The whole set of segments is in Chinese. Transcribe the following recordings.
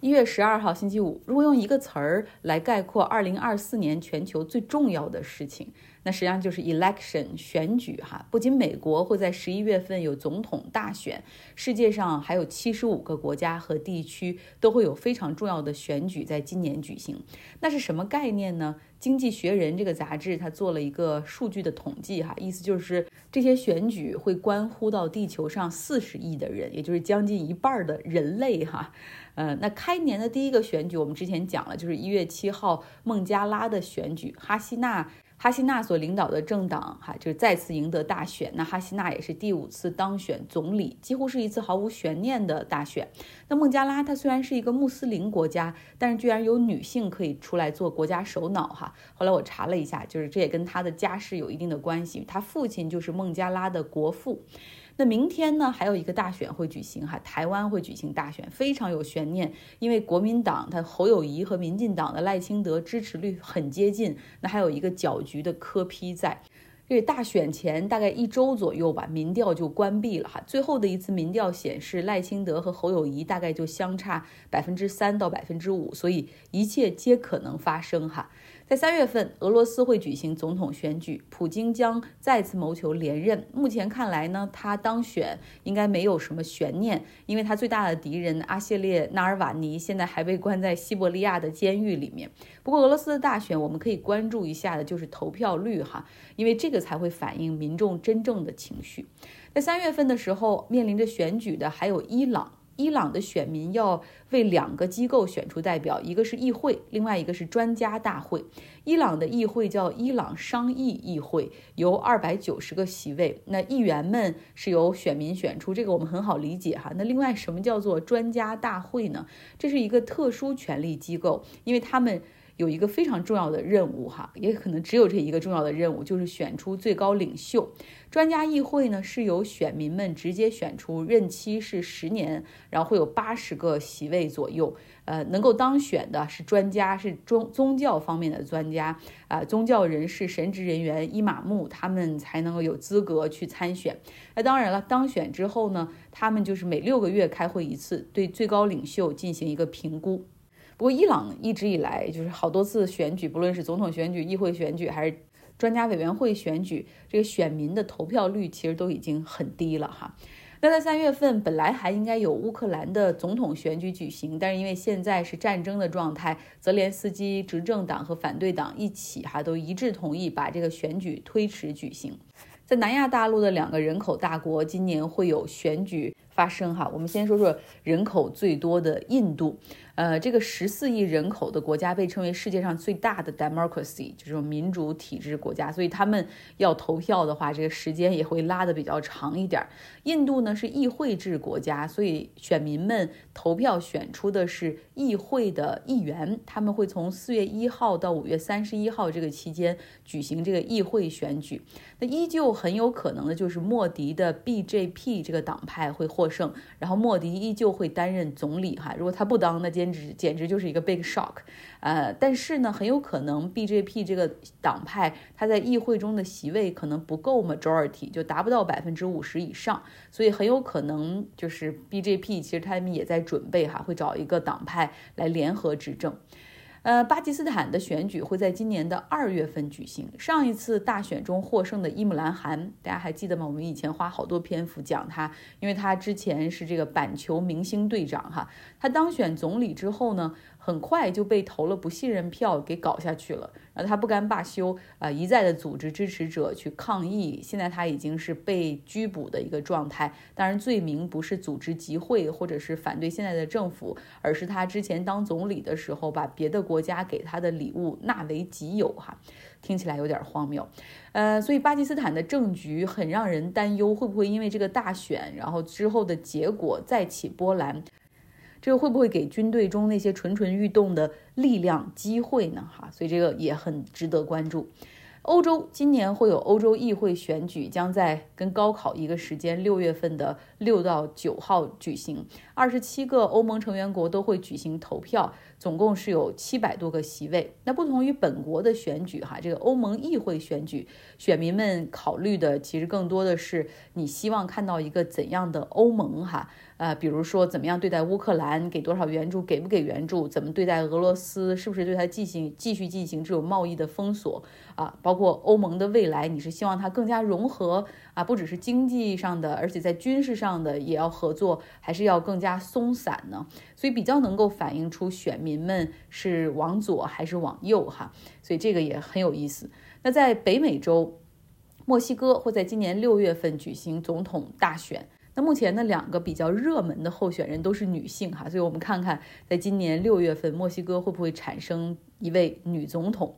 一月十二号星期五，如果用一个词儿来概括二零二四年全球最重要的事情，那实际上就是 election 选举哈。不仅美国会在十一月份有总统大选，世界上还有七十五个国家和地区都会有非常重要的选举在今年举行。那是什么概念呢？经济学人这个杂志它做了一个数据的统计哈，意思就是这些选举会关乎到地球上四十亿的人，也就是将近一半的人类哈。呃，那开年的第一个选举，我们之前讲了，就是一月七号孟加拉的选举，哈希纳。哈希娜所领导的政党，哈就是再次赢得大选。那哈希娜也是第五次当选总理，几乎是一次毫无悬念的大选。那孟加拉它虽然是一个穆斯林国家，但是居然有女性可以出来做国家首脑，哈。后来我查了一下，就是这也跟她的家世有一定的关系，她父亲就是孟加拉的国父。那明天呢，还有一个大选会举行哈，台湾会举行大选，非常有悬念，因为国民党他侯友谊和民进党的赖清德支持率很接近，那还有一个搅局的柯批在。这大选前大概一周左右吧，民调就关闭了哈。最后的一次民调显示，赖清德和侯友谊大概就相差百分之三到百分之五，所以一切皆可能发生哈。在三月份，俄罗斯会举行总统选举，普京将再次谋求连任。目前看来呢，他当选应该没有什么悬念，因为他最大的敌人阿谢列纳尔瓦尼现在还被关在西伯利亚的监狱里面。不过，俄罗斯的大选我们可以关注一下的就是投票率哈，因为这个才会反映民众真正的情绪。在三月份的时候，面临着选举的还有伊朗。伊朗的选民要为两个机构选出代表，一个是议会，另外一个是专家大会。伊朗的议会叫伊朗商议议会，由二百九十个席位，那议员们是由选民选出，这个我们很好理解哈。那另外什么叫做专家大会呢？这是一个特殊权力机构，因为他们。有一个非常重要的任务哈，也可能只有这一个重要的任务，就是选出最高领袖。专家议会呢是由选民们直接选出，任期是十年，然后会有八十个席位左右。呃，能够当选的是专家，是宗宗教方面的专家啊，宗教人士、神职人员、伊玛目，他们才能够有资格去参选。那当然了，当选之后呢，他们就是每六个月开会一次，对最高领袖进行一个评估。不过，伊朗一直以来就是好多次选举，不论是总统选举、议会选举，还是专家委员会选举，这个选民的投票率其实都已经很低了哈。那在三月份，本来还应该有乌克兰的总统选举举行，但是因为现在是战争的状态，泽连斯基执政党和反对党一起哈都一致同意把这个选举推迟举行。在南亚大陆的两个人口大国，今年会有选举。发生哈，我们先说说人口最多的印度，呃，这个十四亿人口的国家被称为世界上最大的 democracy，就是民主体制国家，所以他们要投票的话，这个时间也会拉的比较长一点。印度呢是议会制国家，所以选民们投票选出的是议会的议员，他们会从四月一号到五月三十一号这个期间举行这个议会选举。那依旧很有可能的就是莫迪的 BJP 这个党派会获。胜，然后莫迪依旧会担任总理哈。如果他不当，那简直就是一个 big shock。呃，但是呢，很有可能 BJP 这个党派他在议会中的席位可能不够 majority，就达不到百分之五十以上，所以很有可能就是 BJP 其实他们也在准备哈，会找一个党派来联合执政。呃，巴基斯坦的选举会在今年的二月份举行。上一次大选中获胜的伊姆兰汗，大家还记得吗？我们以前花好多篇幅讲他，因为他之前是这个板球明星队长哈。他当选总理之后呢？很快就被投了不信任票给搞下去了，然后他不甘罢休啊，一再的组织支持者去抗议。现在他已经是被拘捕的一个状态，当然罪名不是组织集会或者是反对现在的政府，而是他之前当总理的时候把别的国家给他的礼物纳为己有哈，听起来有点荒谬。呃，所以巴基斯坦的政局很让人担忧，会不会因为这个大选，然后之后的结果再起波澜？这个会不会给军队中那些蠢蠢欲动的力量机会呢？哈，所以这个也很值得关注。欧洲今年会有欧洲议会选举，将在跟高考一个时间，六月份的六到九号举行，二十七个欧盟成员国都会举行投票，总共是有七百多个席位。那不同于本国的选举哈，这个欧盟议会选举，选民们考虑的其实更多的是你希望看到一个怎样的欧盟哈。呃，比如说怎么样对待乌克兰，给多少援助，给不给援助，怎么对待俄罗斯，是不是对它进行继续进行这种贸易的封锁啊？包括欧盟的未来，你是希望它更加融合啊，不只是经济上的，而且在军事上这样的也要合作，还是要更加松散呢？所以比较能够反映出选民们是往左还是往右哈，所以这个也很有意思。那在北美洲，墨西哥会在今年六月份举行总统大选。那目前呢，两个比较热门的候选人都是女性哈，所以我们看看，在今年六月份，墨西哥会不会产生一位女总统？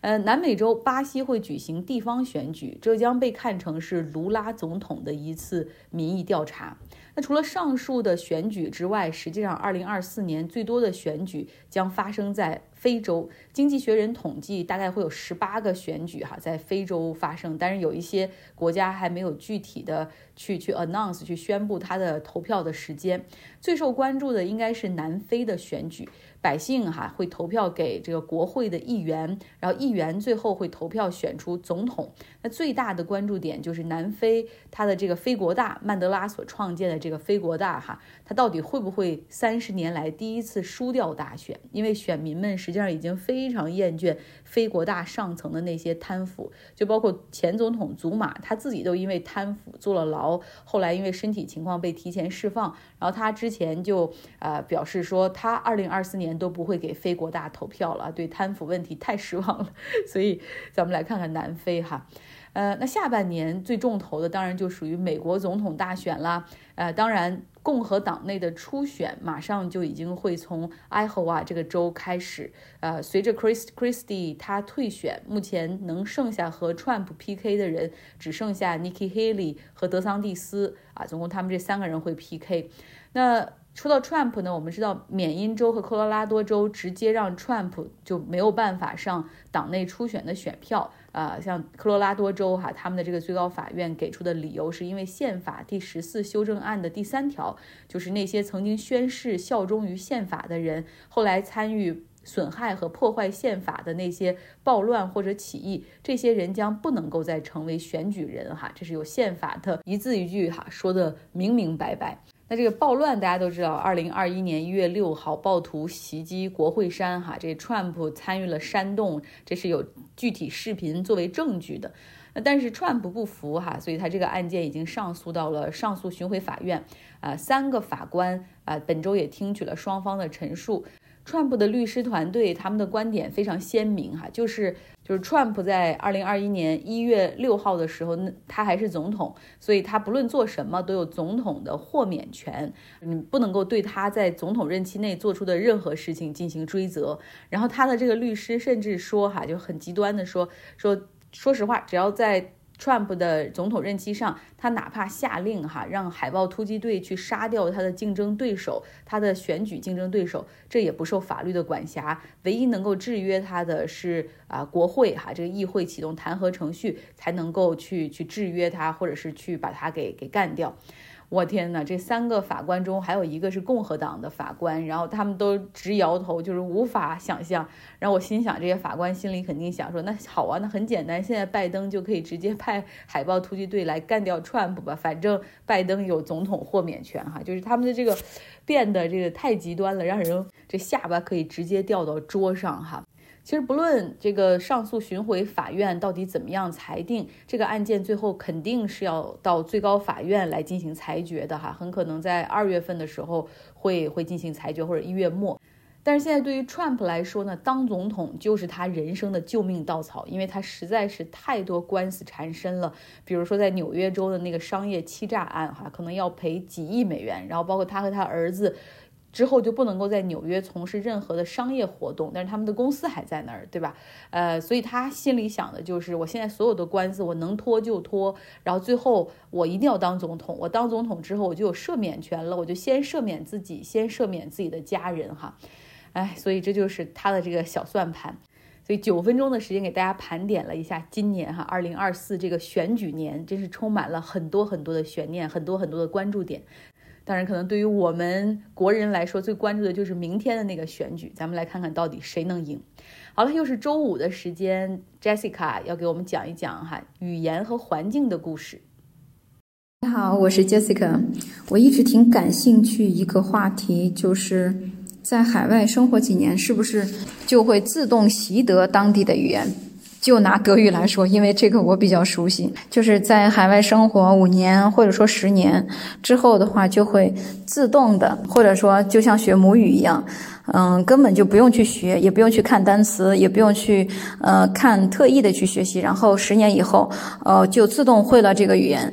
呃，南美洲巴西会举行地方选举，这将被看成是卢拉总统的一次民意调查。那除了上述的选举之外，实际上，二零二四年最多的选举将发生在。非洲经济学人统计，大概会有十八个选举哈在非洲发生，但是有一些国家还没有具体的去去 announce 去宣布它的投票的时间。最受关注的应该是南非的选举。百姓哈会投票给这个国会的议员，然后议员最后会投票选出总统。那最大的关注点就是南非它的这个非国大曼德拉所创建的这个非国大哈，它到底会不会三十年来第一次输掉大选？因为选民们是实际上已经非常厌倦非国大上层的那些贪腐，就包括前总统祖马他自己都因为贪腐坐了牢，后来因为身体情况被提前释放。然后他之前就呃表示说，他二零二四年。都不会给非国大投票了，对贪腐问题太失望了。所以咱们来看看南非哈，呃，那下半年最重头的当然就属于美国总统大选啦。呃，当然共和党内的初选马上就已经会从爱荷华这个州开始。呃，随着 Chris Christie 他退选，目前能剩下和 Trump PK 的人只剩下 Nikki Haley 和德桑蒂斯啊，总共他们这三个人会 PK。那说到 Trump 呢，我们知道缅因州和科罗拉多州直接让 Trump 就没有办法上党内初选的选票啊。像科罗拉多州哈，他们的这个最高法院给出的理由是因为宪法第十四修正案的第三条，就是那些曾经宣誓效忠于宪法的人，后来参与损害和破坏宪法的那些暴乱或者起义，这些人将不能够再成为选举人哈。这是有宪法的一字一句哈说的明明白白。那这个暴乱大家都知道，二零二一年一月六号暴徒袭击国会山，哈，这 Trump 参与了煽动，这是有具体视频作为证据的。那但是 Trump 不服，哈，所以他这个案件已经上诉到了上诉巡回法院，啊，三个法官啊，本周也听取了双方的陈述。Trump 的律师团队他们的观点非常鲜明，哈，就是。就是 Trump 在二零二一年一月六号的时候，他还是总统，所以他不论做什么都有总统的豁免权，你不能够对他在总统任期内做出的任何事情进行追责。然后他的这个律师甚至说，哈，就很极端的说说，说实话，只要在。Trump 的总统任期上，他哪怕下令哈让海豹突击队去杀掉他的竞争对手，他的选举竞争对手，这也不受法律的管辖。唯一能够制约他的是啊国会哈这个议会启动弹劾程序，才能够去去制约他，或者是去把他给给干掉。我天哪！这三个法官中还有一个是共和党的法官，然后他们都直摇头，就是无法想象。然后我心想，这些法官心里肯定想说：那好啊，那很简单，现在拜登就可以直接派海豹突击队来干掉川普吧，反正拜登有总统豁免权哈。就是他们的这个变得这个太极端了，让人这下巴可以直接掉到桌上哈。其实不论这个上诉巡回法院到底怎么样裁定，这个案件最后肯定是要到最高法院来进行裁决的哈，很可能在二月份的时候会会进行裁决，或者一月末。但是现在对于 Trump 来说呢，当总统就是他人生的救命稻草，因为他实在是太多官司缠身了，比如说在纽约州的那个商业欺诈案哈，可能要赔几亿美元，然后包括他和他儿子。之后就不能够在纽约从事任何的商业活动，但是他们的公司还在那儿，对吧？呃，所以他心里想的就是，我现在所有的官司我能拖就拖，然后最后我一定要当总统。我当总统之后，我就有赦免权了，我就先赦免自己，先赦免自己的家人，哈。哎，所以这就是他的这个小算盘。所以九分钟的时间给大家盘点了一下今年哈，二零二四这个选举年，真是充满了很多很多的悬念，很多很多的关注点。当然，可能对于我们国人来说，最关注的就是明天的那个选举。咱们来看看到底谁能赢。好了，又是周五的时间，Jessica 要给我们讲一讲哈语言和环境的故事。你好，我是 Jessica。我一直挺感兴趣一个话题，就是在海外生活几年，是不是就会自动习得当地的语言？就拿德语来说，因为这个我比较熟悉，就是在海外生活五年或者说十年之后的话，就会自动的，或者说就像学母语一样，嗯，根本就不用去学，也不用去看单词，也不用去呃看特意的去学习，然后十年以后，呃，就自动会了这个语言。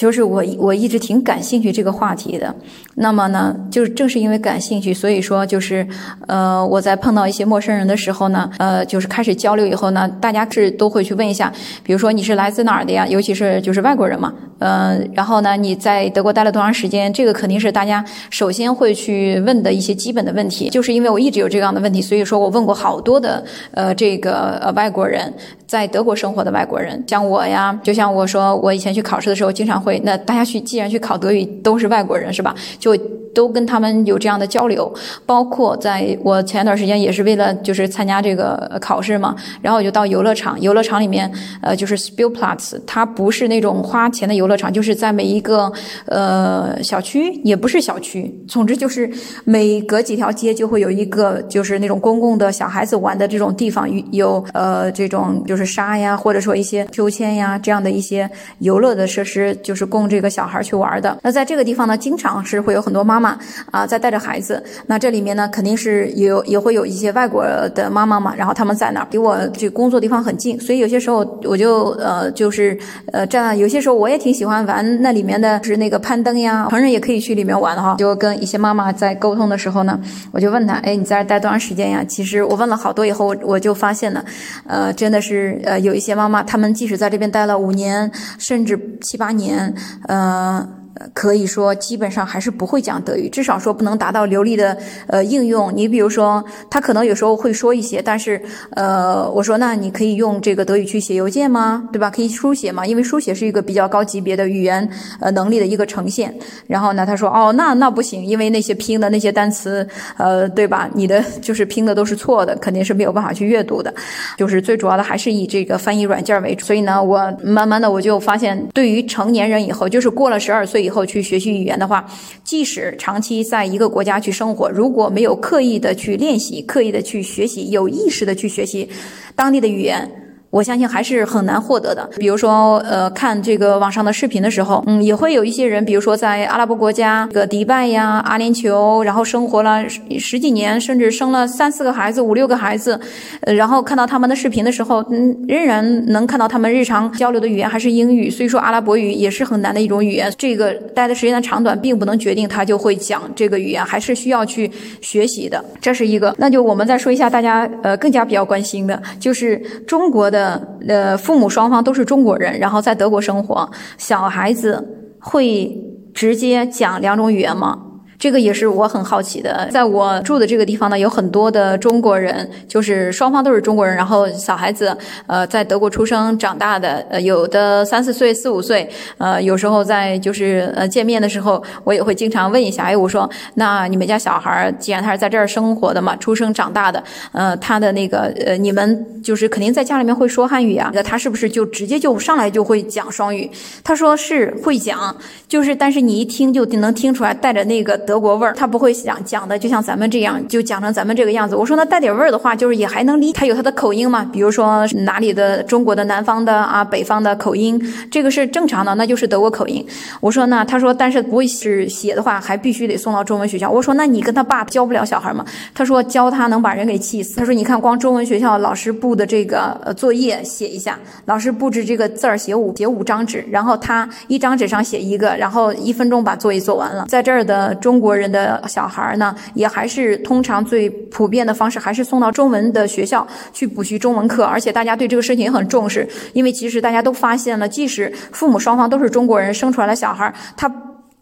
就是我我一直挺感兴趣这个话题的，那么呢，就是正是因为感兴趣，所以说就是呃，我在碰到一些陌生人的时候呢，呃，就是开始交流以后呢，大家是都会去问一下，比如说你是来自哪儿的呀？尤其是就是外国人嘛，嗯，然后呢，你在德国待了多长时间？这个肯定是大家首先会去问的一些基本的问题。就是因为我一直有这样的问题，所以说我问过好多的呃这个呃外国人，在德国生活的外国人，像我呀，就像我说我以前去考试的时候经常会。那大家去，既然去考德语，都是外国人是吧？就都跟他们有这样的交流。包括在我前一段时间也是为了就是参加这个考试嘛，然后我就到游乐场，游乐场里面呃就是 Spielplatz，它不是那种花钱的游乐场，就是在每一个呃小区，也不是小区，总之就是每隔几条街就会有一个就是那种公共的小孩子玩的这种地方，有呃这种就是沙呀，或者说一些秋千呀这样的一些游乐的设施，就是。供这个小孩去玩的。那在这个地方呢，经常是会有很多妈妈啊在带着孩子。那这里面呢，肯定是有也会有一些外国的妈妈嘛。然后他们在那儿，离我这工作地方很近，所以有些时候我就呃就是呃站。有些时候我也挺喜欢玩那里面的，是那个攀登呀，成人也可以去里面玩的哈。就跟一些妈妈在沟通的时候呢，我就问他，哎，你在这待多长时间呀？其实我问了好多以后，我就发现了，呃，真的是呃有一些妈妈，她们即使在这边待了五年，甚至七八年。呃。可以说，基本上还是不会讲德语，至少说不能达到流利的呃应用。你比如说，他可能有时候会说一些，但是呃，我说那你可以用这个德语去写邮件吗？对吧？可以书写吗？因为书写是一个比较高级别的语言呃能力的一个呈现。然后呢，他说哦，那那不行，因为那些拼的那些单词，呃，对吧？你的就是拼的都是错的，肯定是没有办法去阅读的。就是最主要的还是以这个翻译软件为主。所以呢，我慢慢的我就发现，对于成年人以后，就是过了十二岁以后去学习语言的话，即使长期在一个国家去生活，如果没有刻意的去练习、刻意的去学习、有意识的去学习当地的语言。我相信还是很难获得的。比如说，呃，看这个网上的视频的时候，嗯，也会有一些人，比如说在阿拉伯国家，这个迪拜呀、阿联酋，然后生活了十几年，甚至生了三四个孩子、五六个孩子，呃，然后看到他们的视频的时候，嗯，仍然能看到他们日常交流的语言还是英语。所以说，阿拉伯语也是很难的一种语言。这个待的时间的长短，并不能决定他就会讲这个语言，还是需要去学习的。这是一个。那就我们再说一下大家呃更加比较关心的，就是中国的。呃呃，父母双方都是中国人，然后在德国生活，小孩子会直接讲两种语言吗？这个也是我很好奇的，在我住的这个地方呢，有很多的中国人，就是双方都是中国人，然后小孩子，呃，在德国出生长大的，呃，有的三四岁、四五岁，呃，有时候在就是呃见面的时候，我也会经常问一下，哎，我说，那你们家小孩既然他是在这儿生活的嘛，出生长大的，呃，他的那个呃，你们就是肯定在家里面会说汉语啊，那他是不是就直接就上来就会讲双语？他说是会讲，就是但是你一听就能听出来带着那个。德国味儿，他不会讲讲的，就像咱们这样，就讲成咱们这个样子。我说那带点味儿的话，就是也还能理，他有他的口音嘛。比如说哪里的中国的南方的啊，北方的口音，这个是正常的，那就是德国口音。我说那他说，但是不会是写的话，还必须得送到中文学校。我说那你跟他爸教不了小孩吗？他说教他能把人给气死。他说你看光中文学校老师布的这个呃作业写一下，老师布置这个字儿写五写五张纸，然后他一张纸上写一个，然后一分钟把作业做完了。在这儿的中。国人的小孩呢，也还是通常最普遍的方式，还是送到中文的学校去补习中文课。而且大家对这个事情也很重视，因为其实大家都发现了，即使父母双方都是中国人，生出来的小孩，他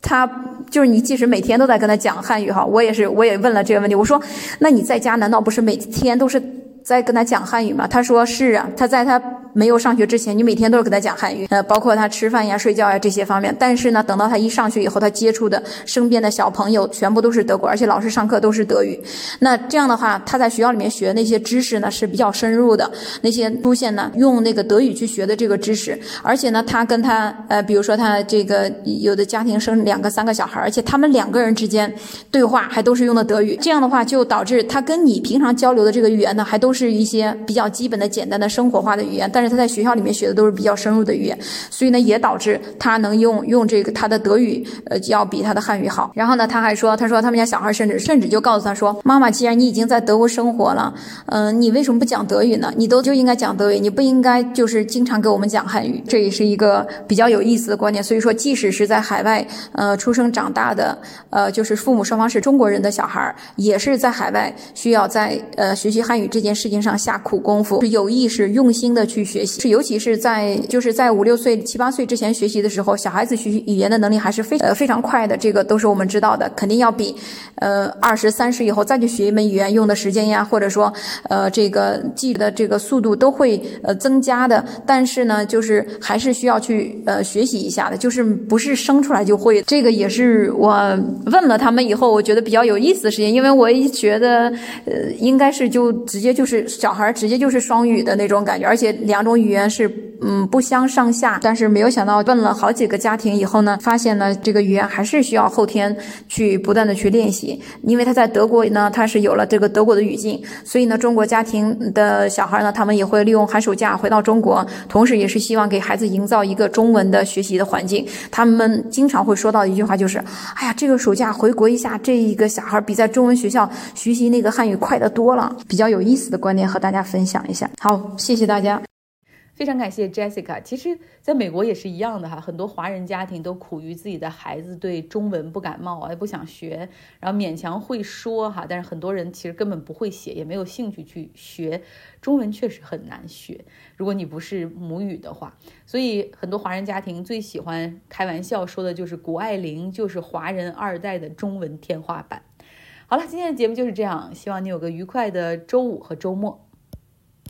他就是你，即使每天都在跟他讲汉语哈，我也是，我也问了这个问题，我说，那你在家难道不是每天都是？在跟他讲汉语吗？他说是啊，他在他没有上学之前，你每天都是给他讲汉语，呃，包括他吃饭呀、睡觉呀这些方面。但是呢，等到他一上学以后，他接触的身边的小朋友全部都是德国，而且老师上课都是德语。那这样的话，他在学校里面学那些知识呢是比较深入的，那些出现呢用那个德语去学的这个知识，而且呢，他跟他呃，比如说他这个有的家庭生两个、三个小孩，而且他们两个人之间对话还都是用的德语，这样的话就导致他跟你平常交流的这个语言呢，还都是一些比较基本的、简单的生活化的语言，但是他在学校里面学的都是比较深入的语言，所以呢，也导致他能用用这个他的德语呃要比他的汉语好。然后呢，他还说，他说他们家小孩甚至甚至就告诉他说，妈妈，既然你已经在德国生活了，嗯，你为什么不讲德语呢？你都就应该讲德语，你不应该就是经常给我们讲汉语。这也是一个比较有意思的观点。所以说，即使是在海外呃出生长大的，呃，就是父母双方是中国人的小孩，也是在海外需要在呃学习汉语这件事情上下苦功夫，是有意识、用心的去学习。是尤其是在就是在五六岁、七八岁之前学习的时候，小孩子学习语言的能力还是非呃非常快的。这个都是我们知道的，肯定要比呃二十三十以后再去学一门语言用的时间呀，或者说呃这个记的这个速度都会呃增加的。但是呢，就是还是需要去呃学习一下的，就是不是生出来就会。这个也是我问了他们以后，我觉得比较有意思的事情，因为我一觉得呃应该是就直接就是小孩直接就是双语的那种感觉，而且两两种语言是嗯不相上下。但是没有想到问了好几个家庭以后呢，发现呢这个语言还是需要后天去不断的去练习，因为他在德国呢，他是有了这个德国的语境，所以呢中国家庭的小孩呢，他们也会利用寒暑假回到中国，同时也是希望给孩子营造一个中文的学习的环境。他们经常会说到一句话，就是哎呀，这个暑假回国一下，这一个小孩比在中文学校学习那个汉语快得多了。比较有意思的观点和大家分享一下。好，谢谢大家。非常感谢 Jessica。其实，在美国也是一样的哈，很多华人家庭都苦于自己的孩子对中文不感冒啊，也不想学，然后勉强会说哈，但是很多人其实根本不会写，也没有兴趣去学中文，确实很难学。如果你不是母语的话，所以很多华人家庭最喜欢开玩笑说的就是谷爱凌就是华人二代的中文天花板。好了，今天的节目就是这样，希望你有个愉快的周五和周末。